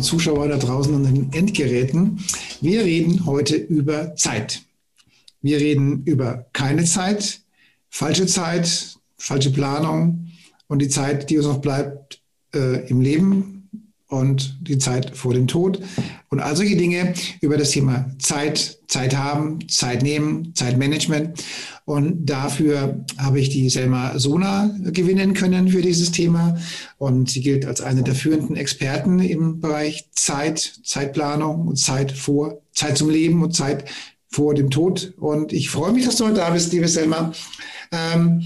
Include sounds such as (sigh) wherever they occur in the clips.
Und Zuschauer da draußen an den Endgeräten. Wir reden heute über Zeit. Wir reden über keine Zeit, falsche Zeit, falsche Planung und die Zeit, die uns noch bleibt äh, im Leben, und die Zeit vor dem Tod und all solche Dinge über das Thema Zeit, Zeit haben, Zeit nehmen, Zeitmanagement. Und dafür habe ich die Selma Sona gewinnen können für dieses Thema. Und sie gilt als eine der führenden Experten im Bereich Zeit, Zeitplanung und Zeit vor, Zeit zum Leben und Zeit vor dem Tod. Und ich freue mich, dass du heute da bist, liebe Selma. Ähm,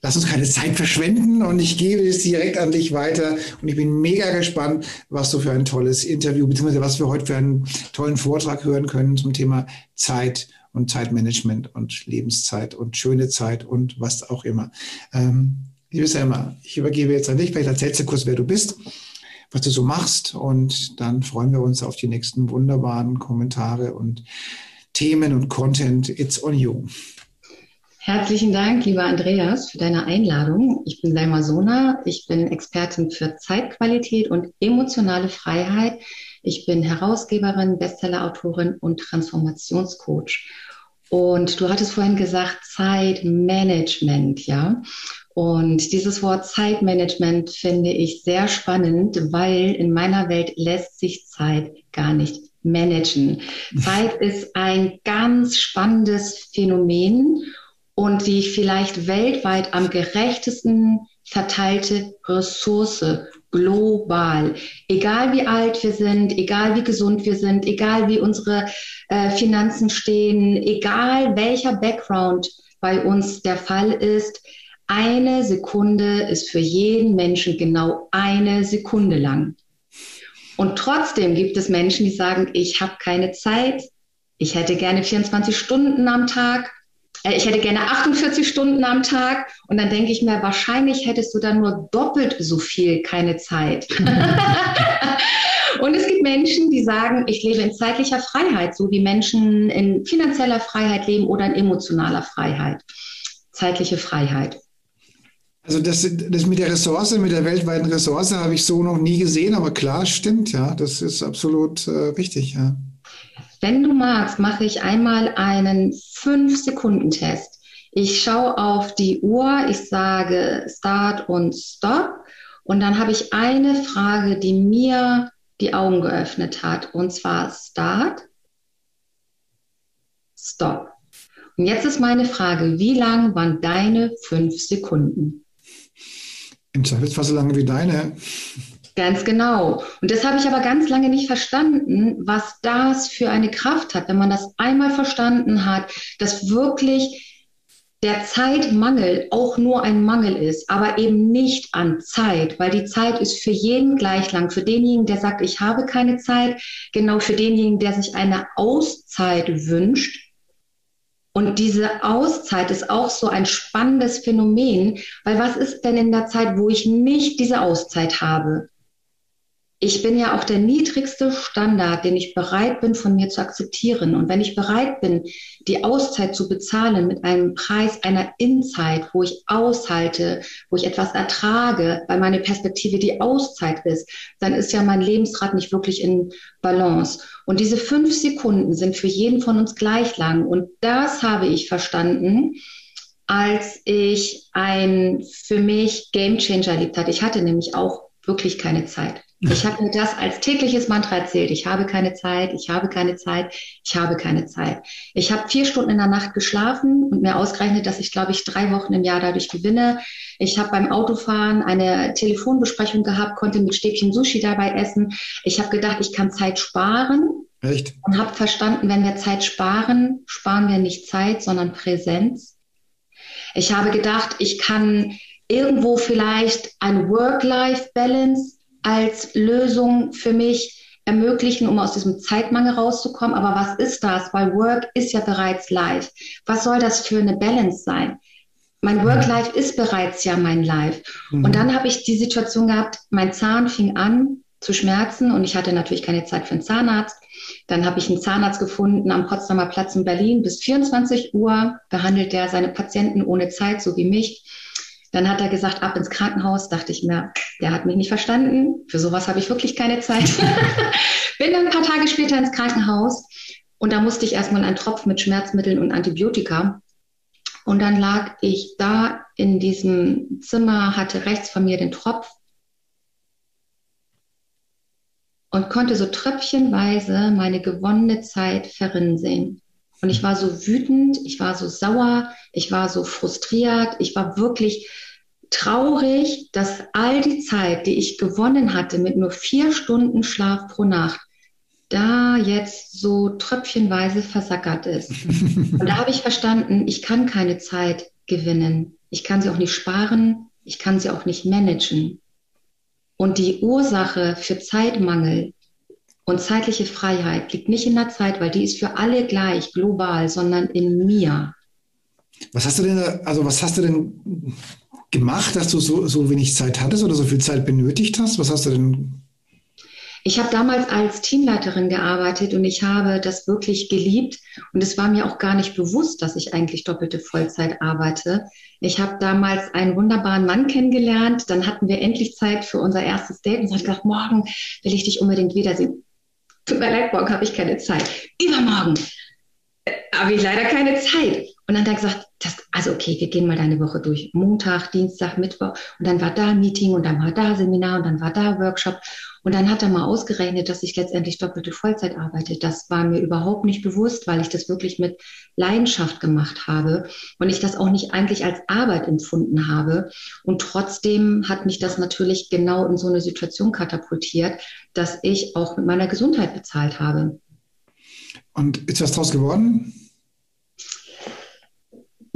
lass uns keine Zeit verschwenden und ich gebe es direkt an dich weiter. Und ich bin mega gespannt, was du für ein tolles Interview, beziehungsweise was wir heute für einen tollen Vortrag hören können zum Thema Zeit und Zeitmanagement und Lebenszeit und schöne Zeit und was auch immer. Ähm, liebe Selma, ich übergebe jetzt an dich. Vielleicht erzählst du kurz, wer du bist, was du so machst und dann freuen wir uns auf die nächsten wunderbaren Kommentare und Themen und Content. It's on you. Herzlichen Dank, lieber Andreas, für deine Einladung. Ich bin Selma Sona. Ich bin Expertin für Zeitqualität und emotionale Freiheit. Ich bin Herausgeberin, Bestsellerautorin und Transformationscoach. Und du hattest vorhin gesagt, Zeitmanagement, ja. Und dieses Wort Zeitmanagement finde ich sehr spannend, weil in meiner Welt lässt sich Zeit gar nicht managen. (laughs) Zeit ist ein ganz spannendes Phänomen und die vielleicht weltweit am gerechtesten verteilte Ressource global. Egal wie alt wir sind, egal wie gesund wir sind, egal wie unsere äh, Finanzen stehen, egal welcher Background bei uns der Fall ist, eine Sekunde ist für jeden Menschen genau eine Sekunde lang. Und trotzdem gibt es Menschen, die sagen, ich habe keine Zeit, ich hätte gerne 24 Stunden am Tag ich hätte gerne 48 Stunden am Tag. Und dann denke ich mir, wahrscheinlich hättest du dann nur doppelt so viel keine Zeit. (laughs) und es gibt Menschen, die sagen, ich lebe in zeitlicher Freiheit, so wie Menschen in finanzieller Freiheit leben oder in emotionaler Freiheit. Zeitliche Freiheit. Also das, das mit der Ressource, mit der weltweiten Ressource habe ich so noch nie gesehen, aber klar, stimmt, ja, das ist absolut äh, richtig, ja. Wenn du magst, mache ich einmal einen 5-Sekunden-Test. Ich schaue auf die Uhr, ich sage Start und Stop und dann habe ich eine Frage, die mir die Augen geöffnet hat und zwar Start, Stop. Und jetzt ist meine Frage, wie lang waren deine fünf Sekunden? Im Zweifelsfall so lange wie deine. Ganz genau. Und das habe ich aber ganz lange nicht verstanden, was das für eine Kraft hat, wenn man das einmal verstanden hat, dass wirklich der Zeitmangel auch nur ein Mangel ist, aber eben nicht an Zeit, weil die Zeit ist für jeden gleich lang. Für denjenigen, der sagt, ich habe keine Zeit, genau für denjenigen, der sich eine Auszeit wünscht, und diese Auszeit ist auch so ein spannendes Phänomen, weil was ist denn in der Zeit, wo ich nicht diese Auszeit habe? Ich bin ja auch der niedrigste Standard, den ich bereit bin, von mir zu akzeptieren. Und wenn ich bereit bin, die Auszeit zu bezahlen mit einem Preis einer Inzeit, wo ich aushalte, wo ich etwas ertrage, weil meine Perspektive die Auszeit ist, dann ist ja mein Lebensrad nicht wirklich in Balance. Und diese fünf Sekunden sind für jeden von uns gleich lang. Und das habe ich verstanden, als ich ein für mich Gamechanger erlebt hatte. Ich hatte nämlich auch wirklich keine Zeit. Ich habe mir das als tägliches Mantra erzählt. Ich habe keine Zeit, ich habe keine Zeit, ich habe keine Zeit. Ich habe vier Stunden in der Nacht geschlafen und mir ausgerechnet, dass ich, glaube ich, drei Wochen im Jahr dadurch gewinne. Ich habe beim Autofahren eine Telefonbesprechung gehabt, konnte mit Stäbchen Sushi dabei essen. Ich habe gedacht, ich kann Zeit sparen. Echt? Und habe verstanden, wenn wir Zeit sparen, sparen wir nicht Zeit, sondern Präsenz. Ich habe gedacht, ich kann irgendwo vielleicht ein Work-Life-Balance als Lösung für mich ermöglichen, um aus diesem Zeitmangel rauszukommen. Aber was ist das? Weil Work ist ja bereits live. Was soll das für eine Balance sein? Mein Work-Life ist bereits ja mein Life. Mhm. Und dann habe ich die Situation gehabt, mein Zahn fing an zu schmerzen und ich hatte natürlich keine Zeit für einen Zahnarzt. Dann habe ich einen Zahnarzt gefunden am Potsdamer Platz in Berlin. Bis 24 Uhr behandelt er seine Patienten ohne Zeit, so wie mich. Dann hat er gesagt, ab ins Krankenhaus. Dachte ich mir, der hat mich nicht verstanden. Für sowas habe ich wirklich keine Zeit. (laughs) Bin dann ein paar Tage später ins Krankenhaus und da musste ich erstmal einen Tropf mit Schmerzmitteln und Antibiotika. Und dann lag ich da in diesem Zimmer, hatte rechts von mir den Tropf und konnte so tröpfchenweise meine gewonnene Zeit verrinnen sehen. Und ich war so wütend, ich war so sauer, ich war so frustriert, ich war wirklich traurig, dass all die Zeit, die ich gewonnen hatte mit nur vier Stunden Schlaf pro Nacht, da jetzt so tröpfchenweise versackert ist. (laughs) Und da habe ich verstanden, ich kann keine Zeit gewinnen. Ich kann sie auch nicht sparen, ich kann sie auch nicht managen. Und die Ursache für Zeitmangel und zeitliche Freiheit liegt nicht in der Zeit, weil die ist für alle gleich global, sondern in mir. Was hast du denn, also was hast du denn gemacht, dass du so, so wenig Zeit hattest oder so viel Zeit benötigt hast? Was hast du denn ich habe damals als Teamleiterin gearbeitet und ich habe das wirklich geliebt. Und es war mir auch gar nicht bewusst, dass ich eigentlich doppelte Vollzeit arbeite. Ich habe damals einen wunderbaren Mann kennengelernt. Dann hatten wir endlich Zeit für unser erstes Date. Und ich habe gedacht, morgen will ich dich unbedingt wiedersehen. Tut mir leid, morgen habe ich keine Zeit. Übermorgen äh, habe ich leider keine Zeit. Und dann hat er gesagt, das, also okay, wir gehen mal deine Woche durch. Montag, Dienstag, Mittwoch. Und dann war da Meeting und dann war da Seminar und dann war da Workshop. Und dann hat er mal ausgerechnet, dass ich letztendlich doppelte Vollzeit arbeite. Das war mir überhaupt nicht bewusst, weil ich das wirklich mit Leidenschaft gemacht habe und ich das auch nicht eigentlich als Arbeit empfunden habe. Und trotzdem hat mich das natürlich genau in so eine Situation katapultiert, dass ich auch mit meiner Gesundheit bezahlt habe. Und ist was draus geworden?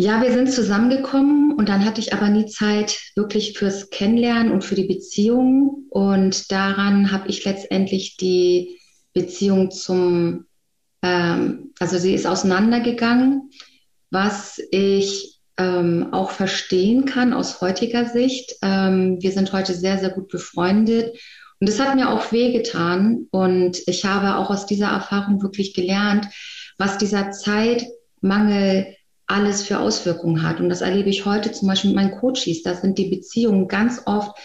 Ja, wir sind zusammengekommen und dann hatte ich aber nie Zeit wirklich fürs Kennenlernen und für die Beziehung. Und daran habe ich letztendlich die Beziehung zum, ähm, also sie ist auseinandergegangen, was ich ähm, auch verstehen kann aus heutiger Sicht. Ähm, wir sind heute sehr, sehr gut befreundet. Und es hat mir auch wehgetan. Und ich habe auch aus dieser Erfahrung wirklich gelernt, was dieser Zeitmangel alles für Auswirkungen hat. Und das erlebe ich heute zum Beispiel mit meinen Coaches. Da sind die Beziehungen ganz oft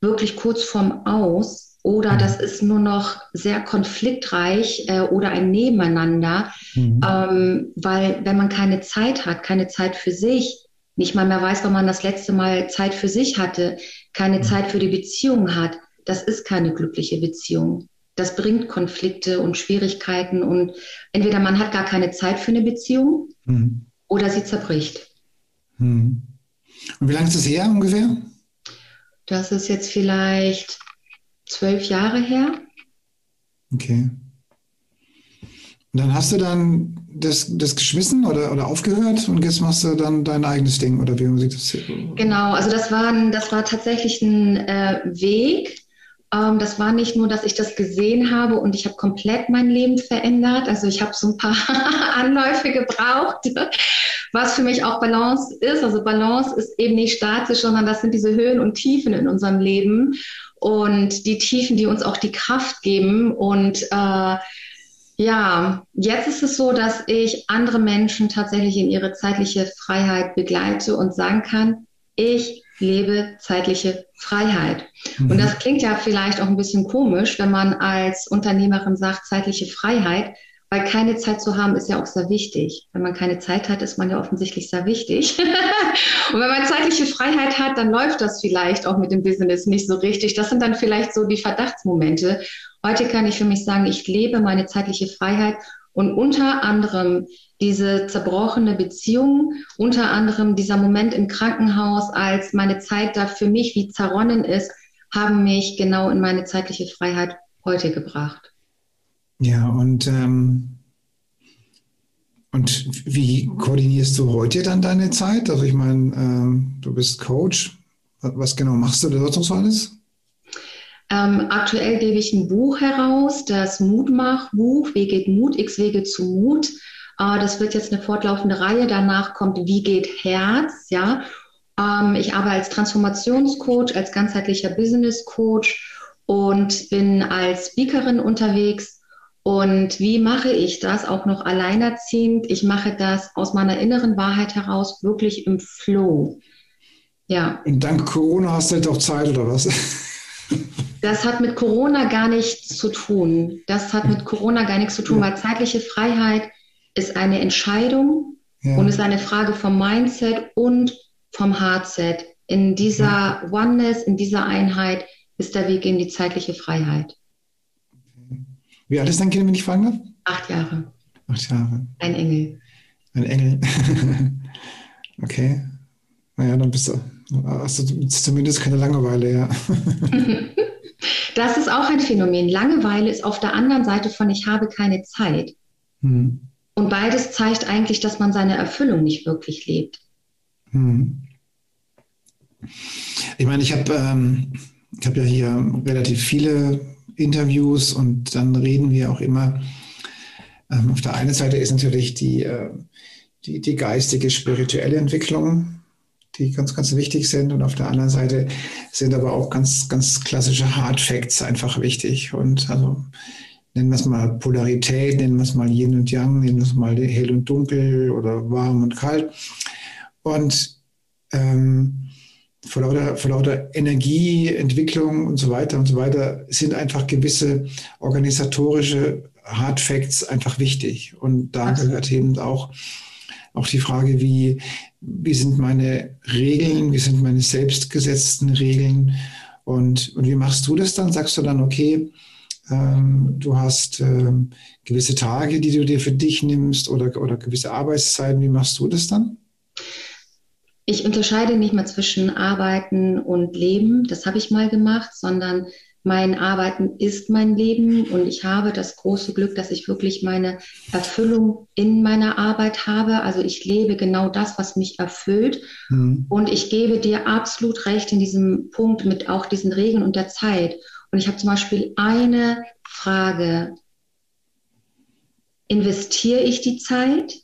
wirklich kurz vorm Aus oder das ist nur noch sehr konfliktreich äh, oder ein Nebeneinander, mhm. ähm, weil wenn man keine Zeit hat, keine Zeit für sich, nicht mal mehr weiß, wann man das letzte Mal Zeit für sich hatte, keine mhm. Zeit für die Beziehung hat, das ist keine glückliche Beziehung. Das bringt Konflikte und Schwierigkeiten und entweder man hat gar keine Zeit für eine Beziehung mhm oder sie zerbricht. Hm. Und wie lange ist es her ungefähr? Das ist jetzt vielleicht zwölf Jahre her. Okay. Und dann hast du dann das, das geschmissen oder, oder aufgehört und jetzt machst du dann dein eigenes Ding oder wie sieht das? Genau, also das war, das war tatsächlich ein äh, Weg, das war nicht nur, dass ich das gesehen habe und ich habe komplett mein Leben verändert. Also ich habe so ein paar (laughs) Anläufe gebraucht, was für mich auch Balance ist. Also Balance ist eben nicht statisch, sondern das sind diese Höhen und Tiefen in unserem Leben und die Tiefen, die uns auch die Kraft geben. Und äh, ja, jetzt ist es so, dass ich andere Menschen tatsächlich in ihre zeitliche Freiheit begleite und sagen kann, ich lebe zeitliche Freiheit. Mhm. Und das klingt ja vielleicht auch ein bisschen komisch, wenn man als Unternehmerin sagt, zeitliche Freiheit, weil keine Zeit zu haben ist ja auch sehr wichtig. Wenn man keine Zeit hat, ist man ja offensichtlich sehr wichtig. (laughs) und wenn man zeitliche Freiheit hat, dann läuft das vielleicht auch mit dem Business nicht so richtig. Das sind dann vielleicht so die Verdachtsmomente. Heute kann ich für mich sagen, ich lebe meine zeitliche Freiheit und unter anderem diese zerbrochene Beziehung, unter anderem dieser Moment im Krankenhaus, als meine Zeit da für mich wie zerronnen ist, haben mich genau in meine zeitliche Freiheit heute gebracht. Ja, und, ähm, und wie koordinierst du heute dann deine Zeit? Also ich meine, ähm, du bist Coach. Was genau machst du da sonst noch alles? Ähm, aktuell gebe ich ein Buch heraus, das Mutmachbuch, Wie geht Mut, X Wege zu Mut. Äh, das wird jetzt eine fortlaufende Reihe. Danach kommt Wie geht Herz, ja. Ähm, ich arbeite als Transformationscoach, als ganzheitlicher Business Coach und bin als Speakerin unterwegs. Und wie mache ich das auch noch alleinerziehend? Ich mache das aus meiner inneren Wahrheit heraus, wirklich im Flow. Ja. Und dank Corona hast du jetzt auch Zeit oder was? (laughs) Das hat mit Corona gar nichts zu tun. Das hat mit Corona gar nichts zu tun, weil zeitliche Freiheit ist eine Entscheidung ja. und ist eine Frage vom Mindset und vom Heartset. In dieser Oneness, in dieser Einheit ist der Weg in die zeitliche Freiheit. Wie alt ist dein Kind, wenn ich fragen darf? Acht Jahre. Acht Jahre. Ein Engel. Ein Engel. (laughs) okay. Naja, dann bist du, hast du zumindest keine Langeweile, ja. (laughs) Das ist auch ein Phänomen. Langeweile ist auf der anderen Seite von ich habe keine Zeit. Hm. Und beides zeigt eigentlich, dass man seine Erfüllung nicht wirklich lebt. Hm. Ich meine, ich habe ähm, hab ja hier relativ viele Interviews und dann reden wir auch immer. Ähm, auf der einen Seite ist natürlich die, äh, die, die geistige, spirituelle Entwicklung die ganz, ganz wichtig sind. Und auf der anderen Seite sind aber auch ganz, ganz klassische Hard Facts einfach wichtig. Und also nennen wir es mal Polarität, nennen wir es mal Yin und Yang, nennen wir es mal hell und dunkel oder warm und kalt. Und ähm, vor lauter, vor lauter Energieentwicklung und so weiter und so weiter sind einfach gewisse organisatorische Hard Facts einfach wichtig. Und da gehört eben auch, auch die Frage, wie, wie sind meine Regeln, wie sind meine selbstgesetzten Regeln und, und wie machst du das dann? Sagst du dann, okay, ähm, du hast ähm, gewisse Tage, die du dir für dich nimmst oder, oder gewisse Arbeitszeiten, wie machst du das dann? Ich unterscheide nicht mehr zwischen Arbeiten und Leben, das habe ich mal gemacht, sondern mein Arbeiten ist mein Leben und ich habe das große Glück, dass ich wirklich meine Erfüllung in meiner Arbeit habe. Also ich lebe genau das, was mich erfüllt. Mhm. Und ich gebe dir absolut recht in diesem Punkt mit auch diesen Regeln und der Zeit. Und ich habe zum Beispiel eine Frage. Investiere ich die Zeit?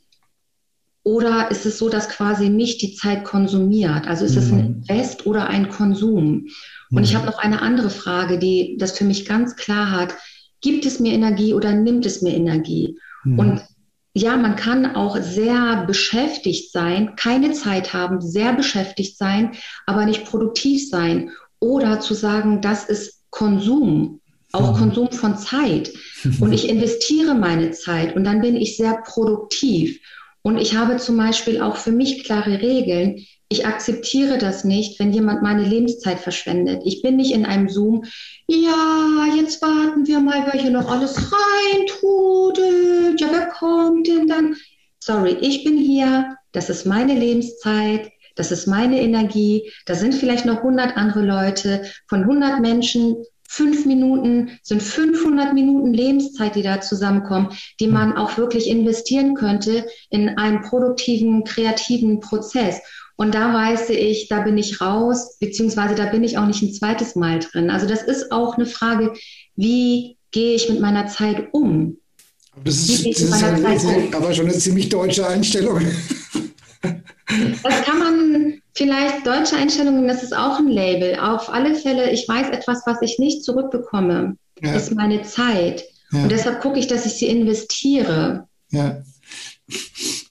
Oder ist es so, dass quasi nicht die Zeit konsumiert? Also ist mhm. es ein mhm. Invest oder ein Konsum? Und ich mhm. habe noch eine andere Frage, die das für mich ganz klar hat. Gibt es mir Energie oder nimmt es mir Energie? Mhm. Und ja, man kann auch sehr beschäftigt sein, keine Zeit haben, sehr beschäftigt sein, aber nicht produktiv sein. Oder zu sagen, das ist Konsum, auch mhm. Konsum von Zeit. (laughs) Und ich investiere meine Zeit und dann bin ich sehr produktiv. Und ich habe zum Beispiel auch für mich klare Regeln. Ich akzeptiere das nicht, wenn jemand meine Lebenszeit verschwendet. Ich bin nicht in einem Zoom, ja, jetzt warten wir mal, wer hier noch alles reintudelt. Ja, wer kommt denn dann? Sorry, ich bin hier, das ist meine Lebenszeit, das ist meine Energie. Da sind vielleicht noch 100 andere Leute. Von 100 Menschen fünf Minuten sind 500 Minuten Lebenszeit, die da zusammenkommen, die man auch wirklich investieren könnte in einen produktiven, kreativen Prozess. Und da weiß ich, da bin ich raus, beziehungsweise da bin ich auch nicht ein zweites Mal drin. Also das ist auch eine Frage, wie gehe ich mit meiner Zeit um? Das ist, das ist um? aber schon eine ziemlich deutsche Einstellung. Das kann man vielleicht deutsche Einstellungen, das ist auch ein Label. Auf alle Fälle, ich weiß etwas, was ich nicht zurückbekomme, ja. ist meine Zeit. Ja. Und deshalb gucke ich, dass ich sie investiere. Ja.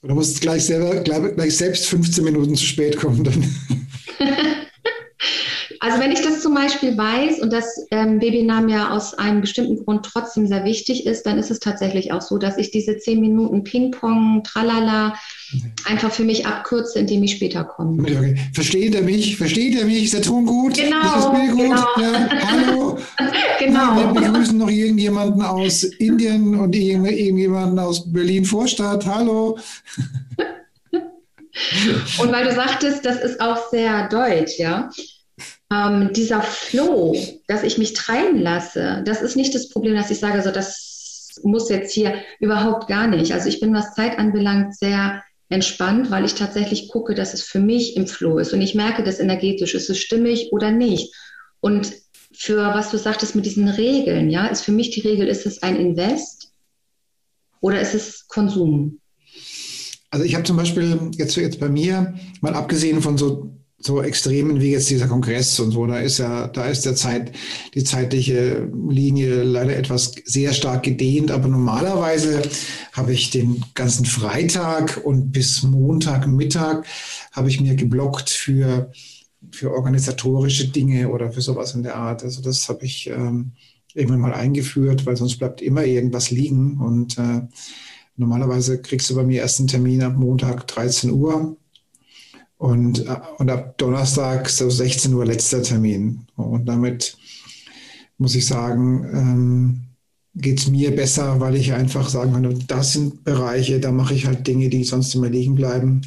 Oder musst gleich, selber, gleich selbst 15 Minuten zu spät kommen dann. (laughs) Also wenn ich das zum Beispiel weiß und das ähm, Babynamen ja aus einem bestimmten Grund trotzdem sehr wichtig ist, dann ist es tatsächlich auch so, dass ich diese zehn Minuten Ping-Pong, Tralala einfach für mich abkürze, indem ich später komme. Okay. Versteht er mich? Versteht er mich? Ist der Ton gut? Genau. Ist das Bild gut? Genau. Ja, hallo? (laughs) genau. Wir begrüßen noch irgendjemanden aus Indien und irgendjemanden aus Berlin-Vorstadt. Hallo. (laughs) Und weil du sagtest, das ist auch sehr deutsch, ja ähm, dieser Flow, dass ich mich treiben lasse, das ist nicht das Problem, dass ich sage, so das muss jetzt hier überhaupt gar nicht. Also ich bin, was Zeit anbelangt, sehr entspannt, weil ich tatsächlich gucke, dass es für mich im Flow ist und ich merke das energetisch, ist es stimmig oder nicht. Und für was du sagtest mit diesen Regeln, ja, ist für mich die Regel, ist es ein Invest oder ist es Konsum? Also ich habe zum Beispiel jetzt, jetzt bei mir, mal abgesehen von so, so Extremen wie jetzt dieser Kongress und so, da ist ja, da ist der Zeit, die zeitliche Linie leider etwas sehr stark gedehnt, aber normalerweise habe ich den ganzen Freitag und bis Montagmittag habe ich mir geblockt für, für organisatorische Dinge oder für sowas in der Art. Also das habe ich ähm, irgendwann mal eingeführt, weil sonst bleibt immer irgendwas liegen. Und äh, Normalerweise kriegst du bei mir erst einen Termin ab Montag 13 Uhr und, äh, und ab Donnerstag so 16 Uhr letzter Termin. Und damit muss ich sagen, ähm, geht es mir besser, weil ich einfach sagen kann, das sind Bereiche, da mache ich halt Dinge, die sonst immer liegen bleiben.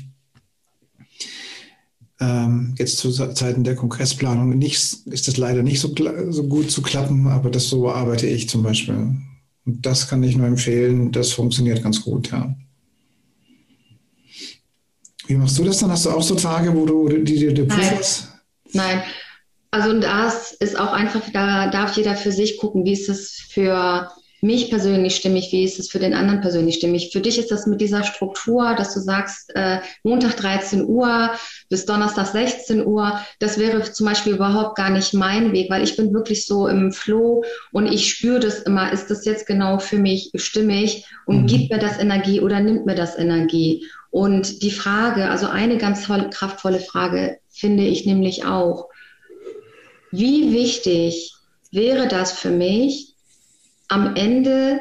Ähm, jetzt zu Zeiten der Kongressplanung nicht, ist das leider nicht so, so gut zu klappen, aber das so arbeite ich zum Beispiel. Und das kann ich nur empfehlen. Das funktioniert ganz gut, ja. Wie machst du das dann? Hast du auch so Tage, wo du die dir pufferst? Nein. Nein. Also das ist auch einfach, da darf jeder für sich gucken, wie ist es für mich persönlich stimmig, wie ist es für den anderen persönlich stimmig. Für dich ist das mit dieser Struktur, dass du sagst, äh, Montag 13 Uhr bis Donnerstag 16 Uhr, das wäre zum Beispiel überhaupt gar nicht mein Weg, weil ich bin wirklich so im Flow und ich spüre das immer, ist das jetzt genau für mich stimmig und mhm. gibt mir das Energie oder nimmt mir das Energie? Und die Frage, also eine ganz tolle, kraftvolle Frage finde ich nämlich auch, wie wichtig wäre das für mich, am Ende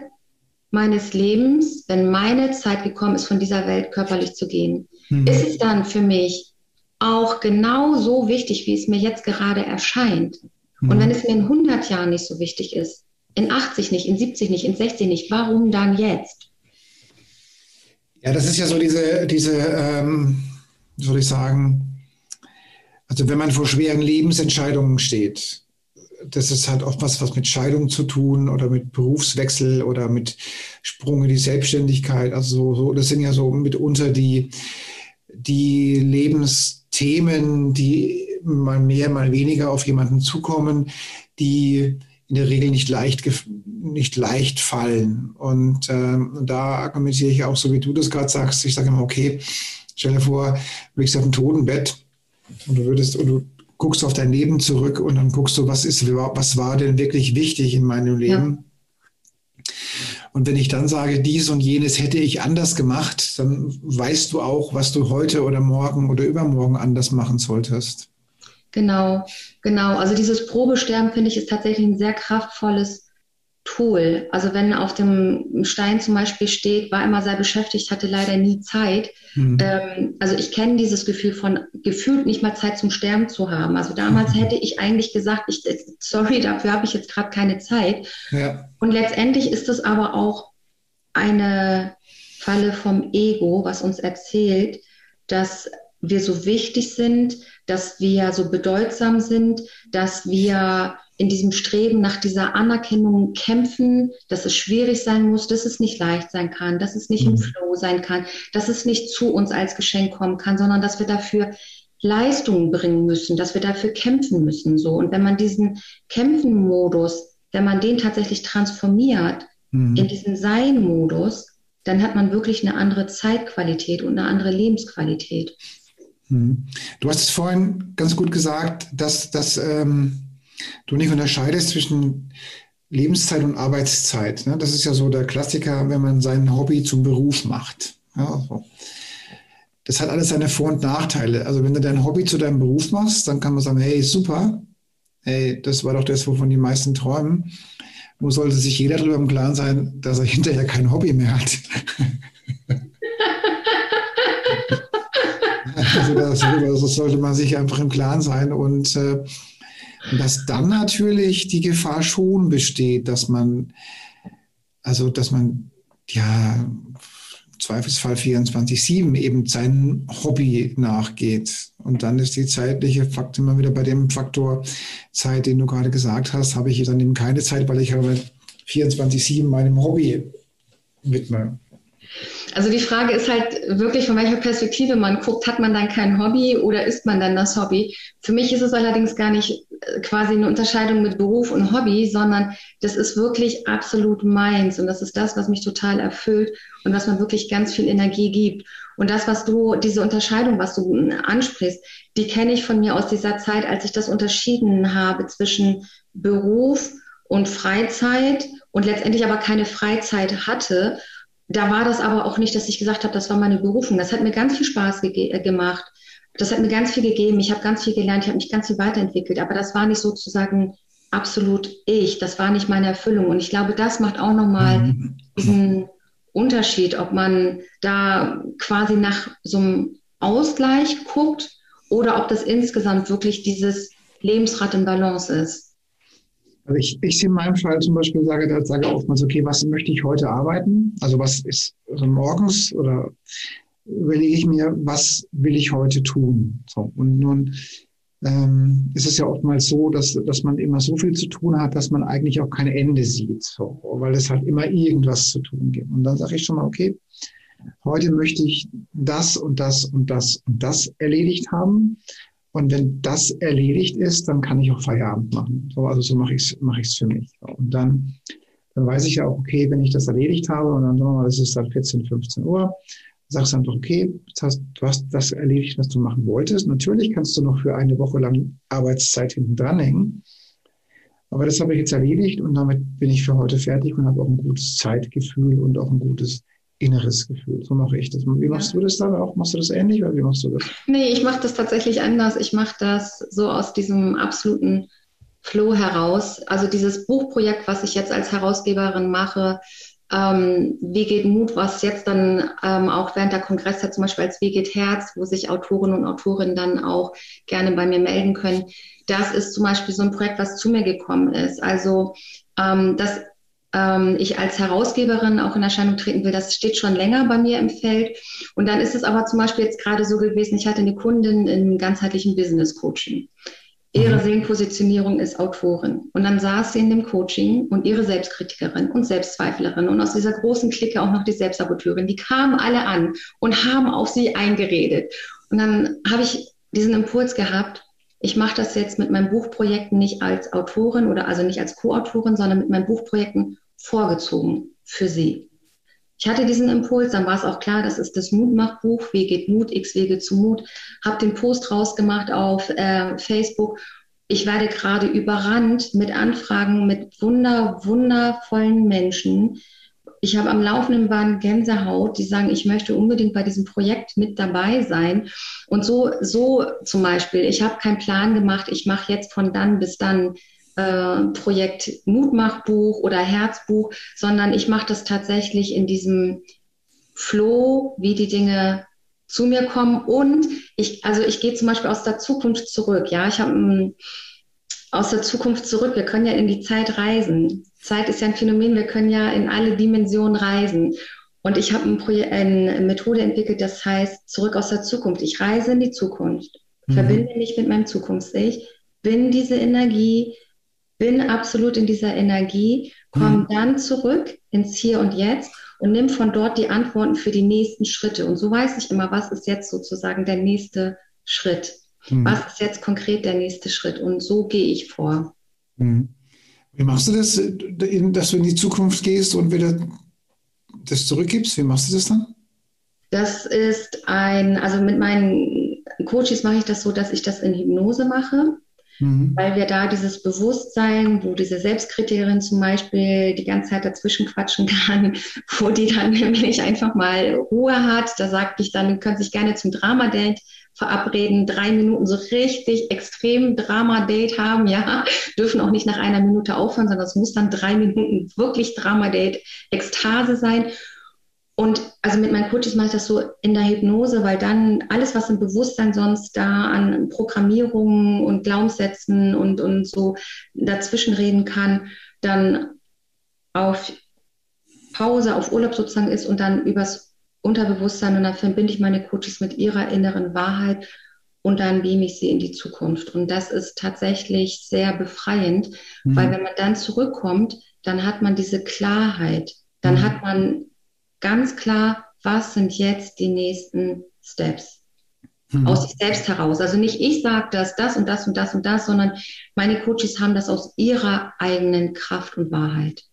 meines Lebens, wenn meine Zeit gekommen ist, von dieser Welt körperlich zu gehen, mhm. ist es dann für mich auch genau so wichtig, wie es mir jetzt gerade erscheint. Mhm. Und wenn es mir in 100 Jahren nicht so wichtig ist, in 80 nicht, in 70 nicht, in 60 nicht, warum dann jetzt? Ja, das ist ja so diese, diese ähm, soll ich sagen, also wenn man vor schweren Lebensentscheidungen steht, das ist halt oft was, was mit Scheidung zu tun oder mit Berufswechsel oder mit Sprung in die Selbstständigkeit. Also so, das sind ja so mitunter die, die Lebensthemen, die mal mehr, mal weniger auf jemanden zukommen, die in der Regel nicht leicht, nicht leicht fallen. Und ähm, da argumentiere ich auch so, wie du das gerade sagst. Ich sage immer, okay, stell dir vor, du liegst auf dem Totenbett und du würdest, und du guckst auf dein Leben zurück und dann guckst du, was ist, was war denn wirklich wichtig in meinem Leben? Ja. Und wenn ich dann sage, dies und jenes hätte ich anders gemacht, dann weißt du auch, was du heute oder morgen oder übermorgen anders machen solltest. Genau, genau. Also dieses Probesterben finde ich ist tatsächlich ein sehr kraftvolles Tool. Also wenn auf dem Stein zum Beispiel steht, war immer sehr beschäftigt, hatte leider nie Zeit. Mhm. Ähm, also ich kenne dieses Gefühl von gefühlt nicht mal Zeit zum Sterben zu haben. Also damals mhm. hätte ich eigentlich gesagt, ich, sorry, dafür habe ich jetzt gerade keine Zeit. Ja. Und letztendlich ist es aber auch eine Falle vom Ego, was uns erzählt, dass wir so wichtig sind, dass wir so bedeutsam sind, dass wir in diesem Streben nach dieser Anerkennung kämpfen, dass es schwierig sein muss, dass es nicht leicht sein kann, dass es nicht mhm. im Flow sein kann, dass es nicht zu uns als Geschenk kommen kann, sondern dass wir dafür Leistungen bringen müssen, dass wir dafür kämpfen müssen, so. Und wenn man diesen Kämpfen-Modus, wenn man den tatsächlich transformiert mhm. in diesen Sein-Modus, dann hat man wirklich eine andere Zeitqualität und eine andere Lebensqualität. Mhm. Du hast es vorhin ganz gut gesagt, dass, dass ähm du nicht unterscheidest zwischen Lebenszeit und Arbeitszeit. Ne? Das ist ja so der Klassiker, wenn man sein Hobby zum Beruf macht. Ja, so. Das hat alles seine Vor- und Nachteile. Also wenn du dein Hobby zu deinem Beruf machst, dann kann man sagen, hey, super, hey, das war doch das, wovon die meisten träumen. Nur sollte sich jeder darüber im Klaren sein, dass er hinterher kein Hobby mehr hat. (laughs) also das, das, sollte man sich einfach im Klaren sein und äh, dass dann natürlich die Gefahr schon besteht, dass man, also dass man ja Zweifelsfall 24-7 eben seinem Hobby nachgeht. Und dann ist die zeitliche Fakt immer wieder bei dem Faktor Zeit, den du gerade gesagt hast, habe ich dann eben keine Zeit, weil ich habe 24-7 meinem Hobby widme. Also die Frage ist halt wirklich, von welcher Perspektive man guckt, hat man dann kein Hobby oder ist man dann das Hobby? Für mich ist es allerdings gar nicht äh, quasi eine Unterscheidung mit Beruf und Hobby, sondern das ist wirklich absolut meins und das ist das, was mich total erfüllt und was mir wirklich ganz viel Energie gibt. Und das, was du, diese Unterscheidung, was du ansprichst, die kenne ich von mir aus dieser Zeit, als ich das unterschieden habe zwischen Beruf und Freizeit und letztendlich aber keine Freizeit hatte. Da war das aber auch nicht, dass ich gesagt habe, das war meine Berufung. Das hat mir ganz viel Spaß äh, gemacht. Das hat mir ganz viel gegeben. Ich habe ganz viel gelernt. Ich habe mich ganz viel weiterentwickelt. Aber das war nicht sozusagen absolut ich. Das war nicht meine Erfüllung. Und ich glaube, das macht auch nochmal mhm. diesen Unterschied, ob man da quasi nach so einem Ausgleich guckt oder ob das insgesamt wirklich dieses Lebensrad in Balance ist. Also ich, ich in meinem Fall zum Beispiel sage, sage oftmals, okay, was möchte ich heute arbeiten? Also was ist also morgens oder überlege ich mir, was will ich heute tun? So, und nun ähm, ist es ja oftmals so, dass, dass man immer so viel zu tun hat, dass man eigentlich auch kein Ende sieht, so, weil es halt immer irgendwas zu tun gibt. Und dann sage ich schon mal, okay, heute möchte ich das und das und das und das erledigt haben. Und wenn das erledigt ist, dann kann ich auch Feierabend machen. So, also so mache ich es mache ich's für mich. Und dann, dann weiß ich ja auch, okay, wenn ich das erledigt habe und dann sagen wir mal, es ist dann 14, 15 Uhr, sagst einfach, okay, das heißt, du hast das erledigt, was du machen wolltest. Natürlich kannst du noch für eine Woche lang Arbeitszeit hinten dranhängen. Aber das habe ich jetzt erledigt und damit bin ich für heute fertig und habe auch ein gutes Zeitgefühl und auch ein gutes inneres Gefühl. So mache ich das. Wie machst ja. du das dann auch? Machst du das ähnlich oder wie machst du das? Nee, ich mache das tatsächlich anders. Ich mache das so aus diesem absoluten Flow heraus. Also dieses Buchprojekt, was ich jetzt als Herausgeberin mache, ähm, Wie geht Mut, was jetzt dann ähm, auch während der Kongresszeit zum Beispiel als Wie geht Herz, wo sich Autorinnen und Autorinnen dann auch gerne bei mir melden können. Das ist zum Beispiel so ein Projekt, was zu mir gekommen ist. Also, ähm, dass ähm, ich als Herausgeberin auch in Erscheinung treten will, das steht schon länger bei mir im Feld. Und dann ist es aber zum Beispiel jetzt gerade so gewesen, ich hatte eine Kundin im ganzheitlichen Business Coaching. Ihre mhm. Seelenpositionierung ist Autorin. Und dann saß sie in dem Coaching und ihre Selbstkritikerin und Selbstzweiflerin und aus dieser großen Clique auch noch die Selbstsaboteurin. Die kamen alle an und haben auf sie eingeredet. Und dann habe ich diesen Impuls gehabt, ich mache das jetzt mit meinen Buchprojekten nicht als Autorin oder also nicht als Co-Autorin, sondern mit meinen Buchprojekten vorgezogen für sie. Ich hatte diesen Impuls, dann war es auch klar, das ist das Mutmachbuch, Wie geht Mut, X Wege zu Mut. Habe den Post rausgemacht auf äh, Facebook. Ich werde gerade überrannt mit Anfragen mit wunder, wundervollen Menschen. Ich habe am laufenden Band Gänsehaut, die sagen, ich möchte unbedingt bei diesem Projekt mit dabei sein. Und so, so zum Beispiel, ich habe keinen Plan gemacht, ich mache jetzt von dann bis dann äh, Projekt Mutmachbuch oder Herzbuch, sondern ich mache das tatsächlich in diesem Flow, wie die Dinge zu mir kommen. Und ich, also ich gehe zum Beispiel aus der Zukunft zurück. Ja, ich habe ähm, aus der Zukunft zurück. Wir können ja in die Zeit reisen. Zeit ist ja ein Phänomen. Wir können ja in alle Dimensionen reisen. Und ich habe ein eine Methode entwickelt, das heißt zurück aus der Zukunft. Ich reise in die Zukunft, mhm. verbinde mich mit meinem Zukunfts-Ich, bin diese Energie, bin absolut in dieser Energie, komm mhm. dann zurück ins Hier und Jetzt und nimm von dort die Antworten für die nächsten Schritte. Und so weiß ich immer, was ist jetzt sozusagen der nächste Schritt. Mhm. Was ist jetzt konkret der nächste Schritt? Und so gehe ich vor. Mhm. Wie machst du das, dass du in die Zukunft gehst und wieder das zurückgibst? Wie machst du das dann? Das ist ein, also mit meinen Coaches mache ich das so, dass ich das in Hypnose mache. Mhm. Weil wir da dieses Bewusstsein, wo diese Selbstkritikerin zum Beispiel die ganze Zeit dazwischen quatschen kann, (laughs) wo die dann nämlich einfach mal Ruhe hat, da sagt ich dann, könnt sich gerne zum Drama-Date verabreden, drei Minuten so richtig extrem Drama-Date haben, ja, (laughs) dürfen auch nicht nach einer Minute aufhören, sondern es muss dann drei Minuten wirklich Drama-Date, Ekstase sein. Und also mit meinen Coaches mache ich das so in der Hypnose, weil dann alles, was im Bewusstsein sonst da an Programmierungen und Glaubenssätzen und, und so dazwischen reden kann, dann auf Pause, auf Urlaub sozusagen ist und dann übers Unterbewusstsein und dann verbinde ich meine Coaches mit ihrer inneren Wahrheit und dann beame ich sie in die Zukunft. Und das ist tatsächlich sehr befreiend, mhm. weil wenn man dann zurückkommt, dann hat man diese Klarheit, dann mhm. hat man ganz klar, was sind jetzt die nächsten Steps. mhm. aus sich selbst heraus. Also nicht ich sage das, das und das und das und das, sondern meine Coaches haben das aus ihrer eigenen Kraft und Wahrheit.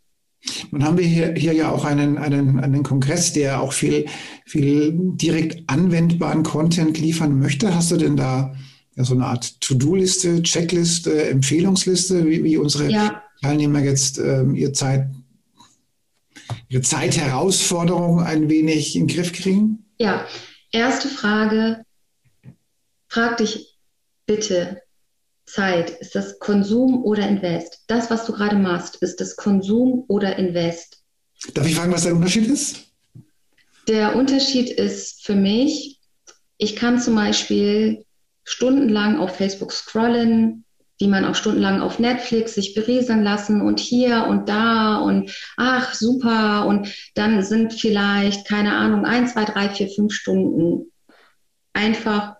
Nun haben wir hier, hier ja auch einen, einen, einen Kongress, der auch viel, viel direkt anwendbaren Content liefern möchte. Hast du denn da ja, so eine Art To-Do-Liste, Checkliste, Empfehlungsliste, wie, wie unsere ja. Teilnehmer jetzt ähm, ihr Zeit, ihre Zeitherausforderung ein wenig in den Griff kriegen? Ja, erste Frage, frag dich bitte, Zeit, ist das Konsum oder Invest? Das, was du gerade machst, ist das Konsum oder Invest? Darf ich fragen, was der Unterschied ist? Der Unterschied ist für mich, ich kann zum Beispiel stundenlang auf Facebook scrollen, wie man auch stundenlang auf Netflix sich berieseln lassen und hier und da und ach super und dann sind vielleicht, keine Ahnung, ein, zwei, drei, vier, fünf Stunden einfach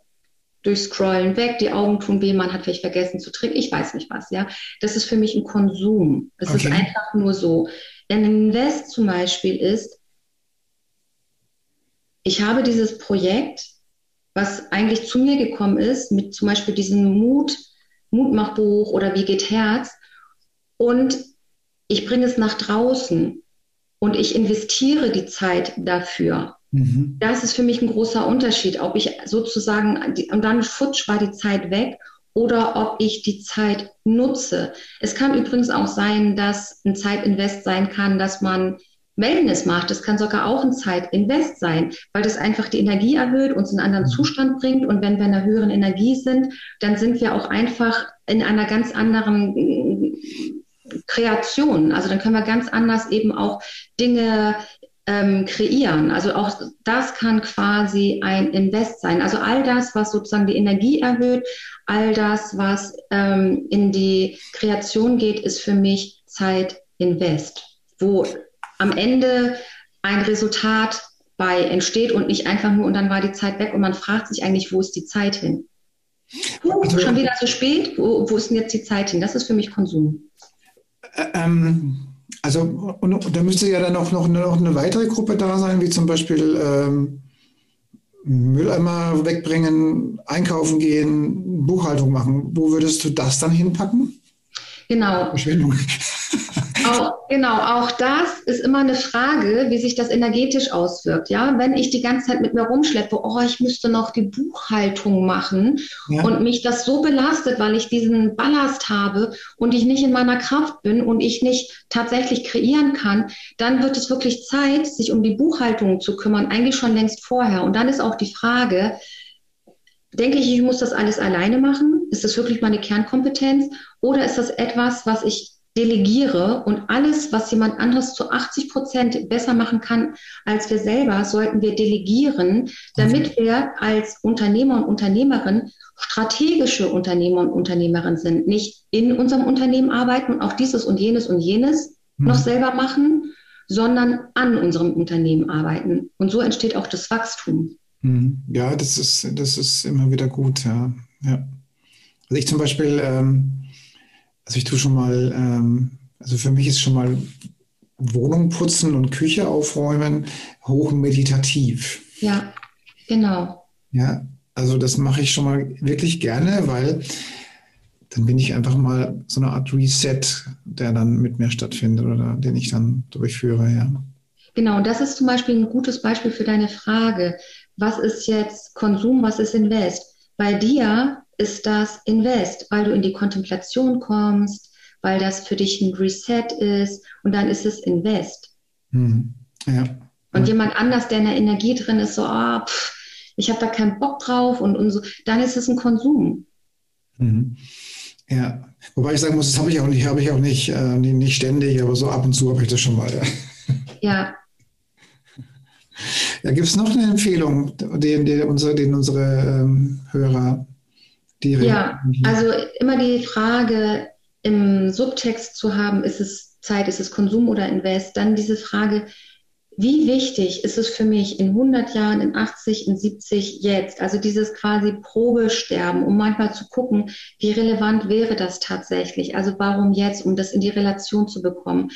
durch Scrollen weg, die Augen tun weh, man hat vielleicht vergessen zu trinken, ich weiß nicht was, ja. Das ist für mich ein Konsum. Es okay. ist einfach nur so. Ein Invest zum Beispiel ist, ich habe dieses Projekt, was eigentlich zu mir gekommen ist, mit zum Beispiel diesem Mut, Mutmachbuch oder Wie geht Herz. Und ich bringe es nach draußen und ich investiere die Zeit dafür. Mhm. Das ist für mich ein großer Unterschied, ob ich sozusagen, und dann futsch war die Zeit weg oder ob ich die Zeit nutze. Es kann übrigens auch sein, dass ein Zeitinvest sein kann, dass man Wellness macht. Das kann sogar auch ein Zeitinvest sein, weil das einfach die Energie erhöht, uns in einen anderen mhm. Zustand bringt. Und wenn wir in einer höheren Energie sind, dann sind wir auch einfach in einer ganz anderen äh, Kreation. Also dann können wir ganz anders eben auch Dinge ähm, kreieren. Also auch das kann quasi ein Invest sein. Also all das, was sozusagen die Energie erhöht, all das, was ähm, in die Kreation geht, ist für mich Zeitinvest, wo am Ende ein Resultat bei entsteht und nicht einfach nur und dann war die Zeit weg und man fragt sich eigentlich, wo ist die Zeit hin? Uh, also, schon wieder zu spät, wo, wo, ist denn jetzt die Zeit hin? Das ist für mich Konsum. Ähm, also und, und da müsste ja dann auch noch, noch eine weitere Gruppe da sein, wie zum Beispiel ähm, Mülleimer wegbringen, einkaufen gehen, Buchhaltung machen. Wo würdest du das dann hinpacken? Genau. Verschwendung. Auch, genau, auch das ist immer eine Frage, wie sich das energetisch auswirkt. Ja, wenn ich die ganze Zeit mit mir rumschleppe, oh, ich müsste noch die Buchhaltung machen ja. und mich das so belastet, weil ich diesen Ballast habe und ich nicht in meiner Kraft bin und ich nicht tatsächlich kreieren kann, dann wird es wirklich Zeit, sich um die Buchhaltung zu kümmern, eigentlich schon längst vorher. Und dann ist auch die Frage, denke ich, ich muss das alles alleine machen? Ist das wirklich meine Kernkompetenz? Oder ist das etwas, was ich delegiere und alles, was jemand anderes zu 80 Prozent besser machen kann als wir selber, sollten wir delegieren, damit wir als Unternehmer und Unternehmerin strategische Unternehmer und Unternehmerin sind. Nicht in unserem Unternehmen arbeiten und auch dieses und jenes und jenes mhm. noch selber machen, sondern an unserem Unternehmen arbeiten. Und so entsteht auch das Wachstum. Mhm. Ja, das ist, das ist immer wieder gut, ja. ja. Also ich zum Beispiel, ähm, also ich tue schon mal, ähm, also für mich ist schon mal Wohnung putzen und Küche aufräumen hoch meditativ. Ja, genau. Ja, also das mache ich schon mal wirklich gerne, weil dann bin ich einfach mal so eine Art Reset, der dann mit mir stattfindet oder den ich dann durchführe, ja. Genau, und das ist zum Beispiel ein gutes Beispiel für deine Frage. Was ist jetzt Konsum, was ist Invest? Bei dir ist das Invest, weil du in die Kontemplation kommst, weil das für dich ein Reset ist und dann ist es Invest. Hm. Ja. Und jemand anders, der in der Energie drin ist, so, oh, pff, ich habe da keinen Bock drauf und, und so, dann ist es ein Konsum. Mhm. Ja, wobei ich sagen muss, das habe ich auch nicht, habe ich auch nicht, äh, nicht ständig, aber so ab und zu habe ich das schon mal. Ja. ja. Ja, gibt es noch eine Empfehlung, den, den unsere, den unsere ähm, Hörer ja, also immer die Frage im Subtext zu haben, ist es Zeit, ist es Konsum oder Invest? Dann diese Frage, wie wichtig ist es für mich in 100 Jahren, in 80, in 70 jetzt? Also dieses quasi Probesterben, um manchmal zu gucken, wie relevant wäre das tatsächlich? Also warum jetzt, um das in die Relation zu bekommen?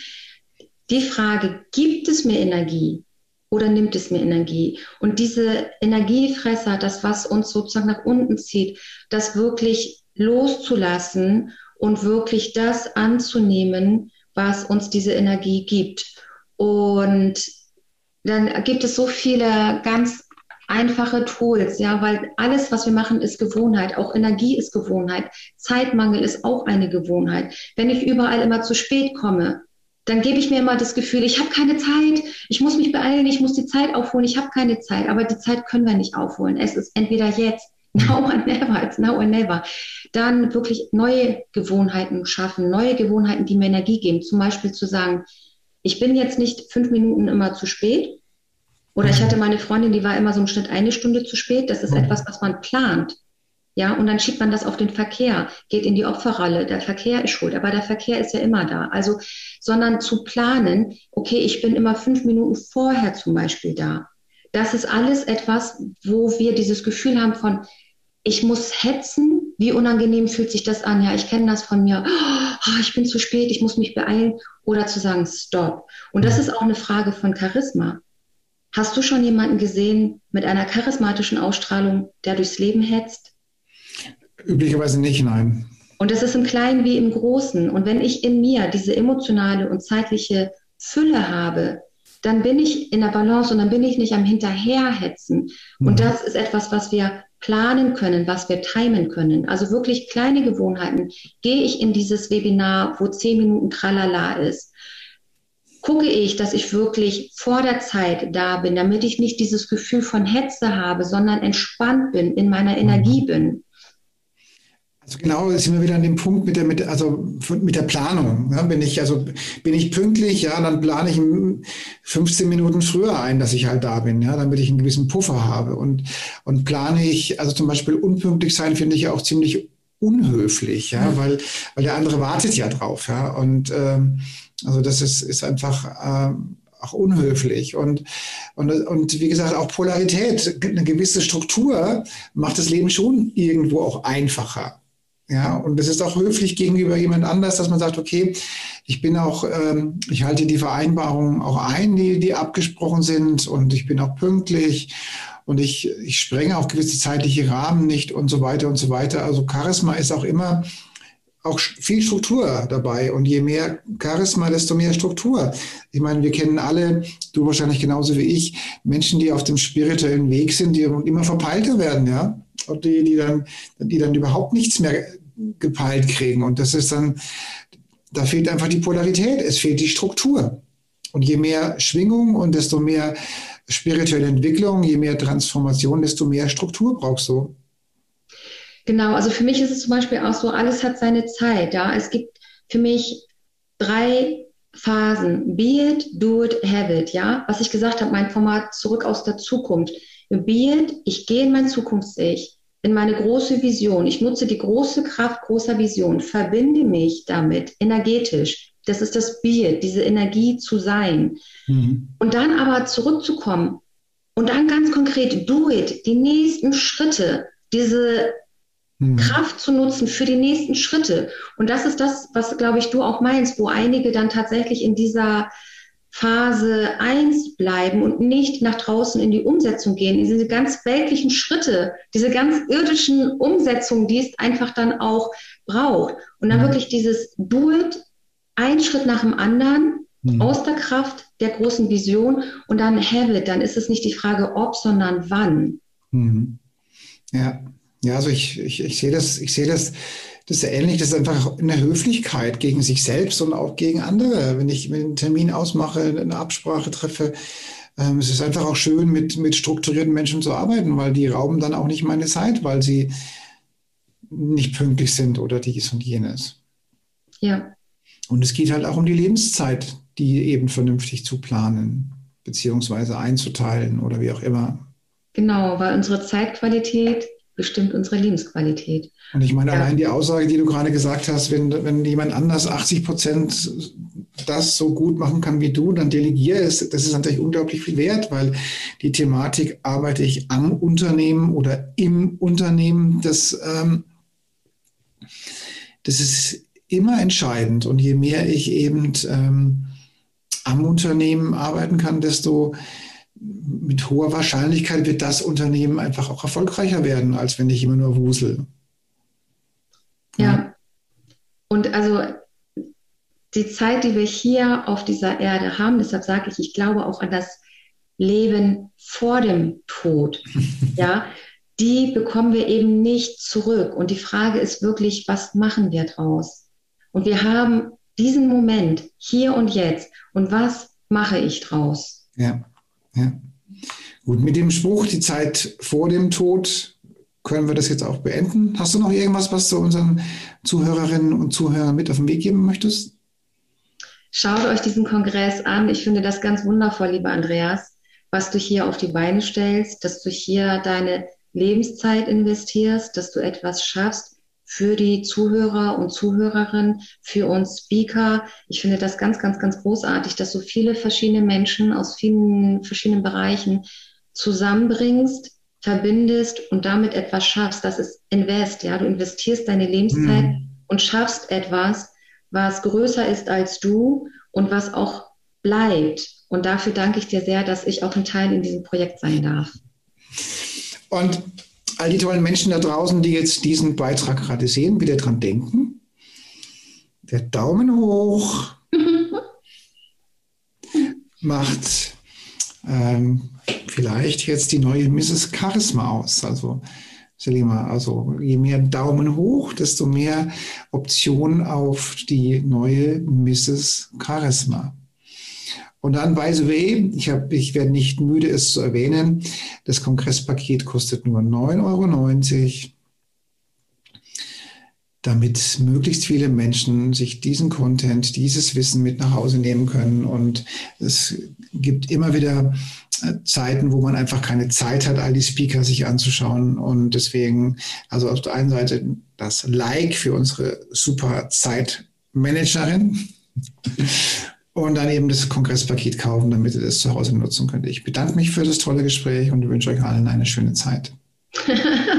Die Frage, gibt es mir Energie? Oder nimmt es mir Energie? Und diese Energiefresser, das, was uns sozusagen nach unten zieht, das wirklich loszulassen und wirklich das anzunehmen, was uns diese Energie gibt. Und dann gibt es so viele ganz einfache Tools, ja, weil alles, was wir machen, ist Gewohnheit. Auch Energie ist Gewohnheit. Zeitmangel ist auch eine Gewohnheit. Wenn ich überall immer zu spät komme, dann gebe ich mir immer das Gefühl, ich habe keine Zeit, ich muss mich beeilen, ich muss die Zeit aufholen, ich habe keine Zeit. Aber die Zeit können wir nicht aufholen. Es ist entweder jetzt, (laughs) now or never, it's now or never. Dann wirklich neue Gewohnheiten schaffen, neue Gewohnheiten, die mir Energie geben. Zum Beispiel zu sagen, ich bin jetzt nicht fünf Minuten immer zu spät. Oder ich hatte meine Freundin, die war immer so im Schnitt eine Stunde zu spät. Das ist mhm. etwas, was man plant. Ja, und dann schiebt man das auf den Verkehr, geht in die Opferrolle. Der Verkehr ist schuld, aber der Verkehr ist ja immer da. Also, sondern zu planen, okay, ich bin immer fünf Minuten vorher zum Beispiel da. Das ist alles etwas, wo wir dieses Gefühl haben von, ich muss hetzen. Wie unangenehm fühlt sich das an? Ja, ich kenne das von mir. Oh, ich bin zu spät, ich muss mich beeilen. Oder zu sagen, stopp. Und das ist auch eine Frage von Charisma. Hast du schon jemanden gesehen mit einer charismatischen Ausstrahlung, der durchs Leben hetzt? Üblicherweise nicht, nein. Und das ist im Kleinen wie im Großen. Und wenn ich in mir diese emotionale und zeitliche Fülle habe, dann bin ich in der Balance und dann bin ich nicht am Hinterherhetzen. Und mhm. das ist etwas, was wir planen können, was wir timen können. Also wirklich kleine Gewohnheiten. Gehe ich in dieses Webinar, wo zehn Minuten Tralala ist, gucke ich, dass ich wirklich vor der Zeit da bin, damit ich nicht dieses Gefühl von Hetze habe, sondern entspannt bin, in meiner Energie bin. Also genau, sind wir wieder an dem Punkt mit der, mit, also mit der Planung. Ja, bin ich, also bin ich pünktlich, ja, dann plane ich 15 Minuten früher ein, dass ich halt da bin, ja, damit ich einen gewissen Puffer habe. Und, und plane ich, also zum Beispiel unpünktlich sein, finde ich ja auch ziemlich unhöflich, ja, weil, weil der andere wartet ja drauf, ja. Und ähm, also das ist, ist einfach ähm, auch unhöflich. Und, und, und wie gesagt, auch Polarität, eine gewisse Struktur macht das Leben schon irgendwo auch einfacher. Ja, und es ist auch höflich gegenüber jemand anders, dass man sagt, okay, ich bin auch, ähm, ich halte die Vereinbarungen auch ein, die, die abgesprochen sind und ich bin auch pünktlich und ich, ich sprenge auch gewisse zeitliche Rahmen nicht und so weiter und so weiter. Also Charisma ist auch immer auch viel Struktur dabei. Und je mehr Charisma, desto mehr Struktur. Ich meine, wir kennen alle, du wahrscheinlich genauso wie ich, Menschen, die auf dem spirituellen Weg sind, die immer verpeilter werden, ja. Die, die dann, die dann überhaupt nichts mehr gepeilt kriegen. Und das ist dann, da fehlt einfach die Polarität, es fehlt die Struktur. Und je mehr Schwingung und desto mehr spirituelle Entwicklung, je mehr Transformation, desto mehr Struktur brauchst du. Genau, also für mich ist es zum Beispiel auch so, alles hat seine Zeit. Ja, es gibt für mich drei Phasen. Be it, do it, have it. Ja, was ich gesagt habe, mein Format zurück aus der Zukunft. Be it, ich gehe in mein Zukunfts-Ich in meine große Vision. Ich nutze die große Kraft großer Vision, verbinde mich damit energetisch. Das ist das Bier, diese Energie zu sein. Mhm. Und dann aber zurückzukommen und dann ganz konkret, do it, die nächsten Schritte, diese mhm. Kraft zu nutzen für die nächsten Schritte. Und das ist das, was, glaube ich, du auch meinst, wo einige dann tatsächlich in dieser Phase 1 bleiben und nicht nach draußen in die Umsetzung gehen, diese ganz weltlichen Schritte, diese ganz irdischen Umsetzungen, die es einfach dann auch braucht. Und dann mhm. wirklich dieses Do-it, ein Schritt nach dem anderen, mhm. aus der Kraft der großen Vision und dann have it, dann ist es nicht die Frage ob, sondern wann. Mhm. Ja. Ja, also ich, ich, ich sehe das, ich sehe das das ist ja ähnlich, das ist einfach eine Höflichkeit gegen sich selbst und auch gegen andere. Wenn ich einen Termin ausmache, eine Absprache treffe, ähm, es ist einfach auch schön, mit, mit strukturierten Menschen zu arbeiten, weil die rauben dann auch nicht meine Zeit, weil sie nicht pünktlich sind oder dies und jenes. Ja. Und es geht halt auch um die Lebenszeit, die eben vernünftig zu planen, beziehungsweise einzuteilen oder wie auch immer. Genau, weil unsere Zeitqualität bestimmt unsere Lebensqualität. Und ich meine, ja. allein die Aussage, die du gerade gesagt hast, wenn, wenn jemand anders 80 Prozent das so gut machen kann wie du, dann delegiere es. Das ist natürlich unglaublich viel wert, weil die Thematik arbeite ich am Unternehmen oder im Unternehmen. Das, ähm, das ist immer entscheidend. Und je mehr ich eben ähm, am Unternehmen arbeiten kann, desto mit hoher Wahrscheinlichkeit wird das Unternehmen einfach auch erfolgreicher werden, als wenn ich immer nur wusel. Ja. ja. Und also die Zeit, die wir hier auf dieser Erde haben, deshalb sage ich, ich glaube auch an das Leben vor dem Tod. (laughs) ja, die bekommen wir eben nicht zurück. Und die Frage ist wirklich, was machen wir draus? Und wir haben diesen Moment hier und jetzt. Und was mache ich draus? Ja, ja. Gut, mit dem Spruch, die Zeit vor dem Tod, können wir das jetzt auch beenden. Hast du noch irgendwas, was du unseren Zuhörerinnen und Zuhörern mit auf den Weg geben möchtest? Schaut euch diesen Kongress an. Ich finde das ganz wundervoll, lieber Andreas, was du hier auf die Beine stellst, dass du hier deine Lebenszeit investierst, dass du etwas schaffst für die Zuhörer und Zuhörerinnen, für uns Speaker. Ich finde das ganz, ganz, ganz großartig, dass du viele verschiedene Menschen aus vielen verschiedenen Bereichen zusammenbringst, verbindest und damit etwas schaffst. Das ist Invest, ja. Du investierst deine Lebenszeit mhm. und schaffst etwas, was größer ist als du und was auch bleibt. Und dafür danke ich dir sehr, dass ich auch ein Teil in diesem Projekt sein darf. Und all die tollen Menschen da draußen, die jetzt diesen Beitrag gerade sehen, bitte dran denken. Der Daumen hoch (laughs) macht ähm, vielleicht jetzt die neue Mrs. Charisma aus. Also Selima, also je mehr Daumen hoch, desto mehr Optionen auf die neue Mrs. Charisma. Und dann, by the way, ich, hab, ich werde nicht müde, es zu erwähnen, das Kongresspaket kostet nur 9,90 Euro, damit möglichst viele Menschen sich diesen Content, dieses Wissen mit nach Hause nehmen können. Und es gibt immer wieder Zeiten, wo man einfach keine Zeit hat, all die Speaker sich anzuschauen. Und deswegen, also auf der einen Seite das Like für unsere super Zeitmanagerin und dann eben das Kongresspaket kaufen, damit ihr das zu Hause nutzen könnt. Ich bedanke mich für das tolle Gespräch und wünsche euch allen eine schöne Zeit. (laughs)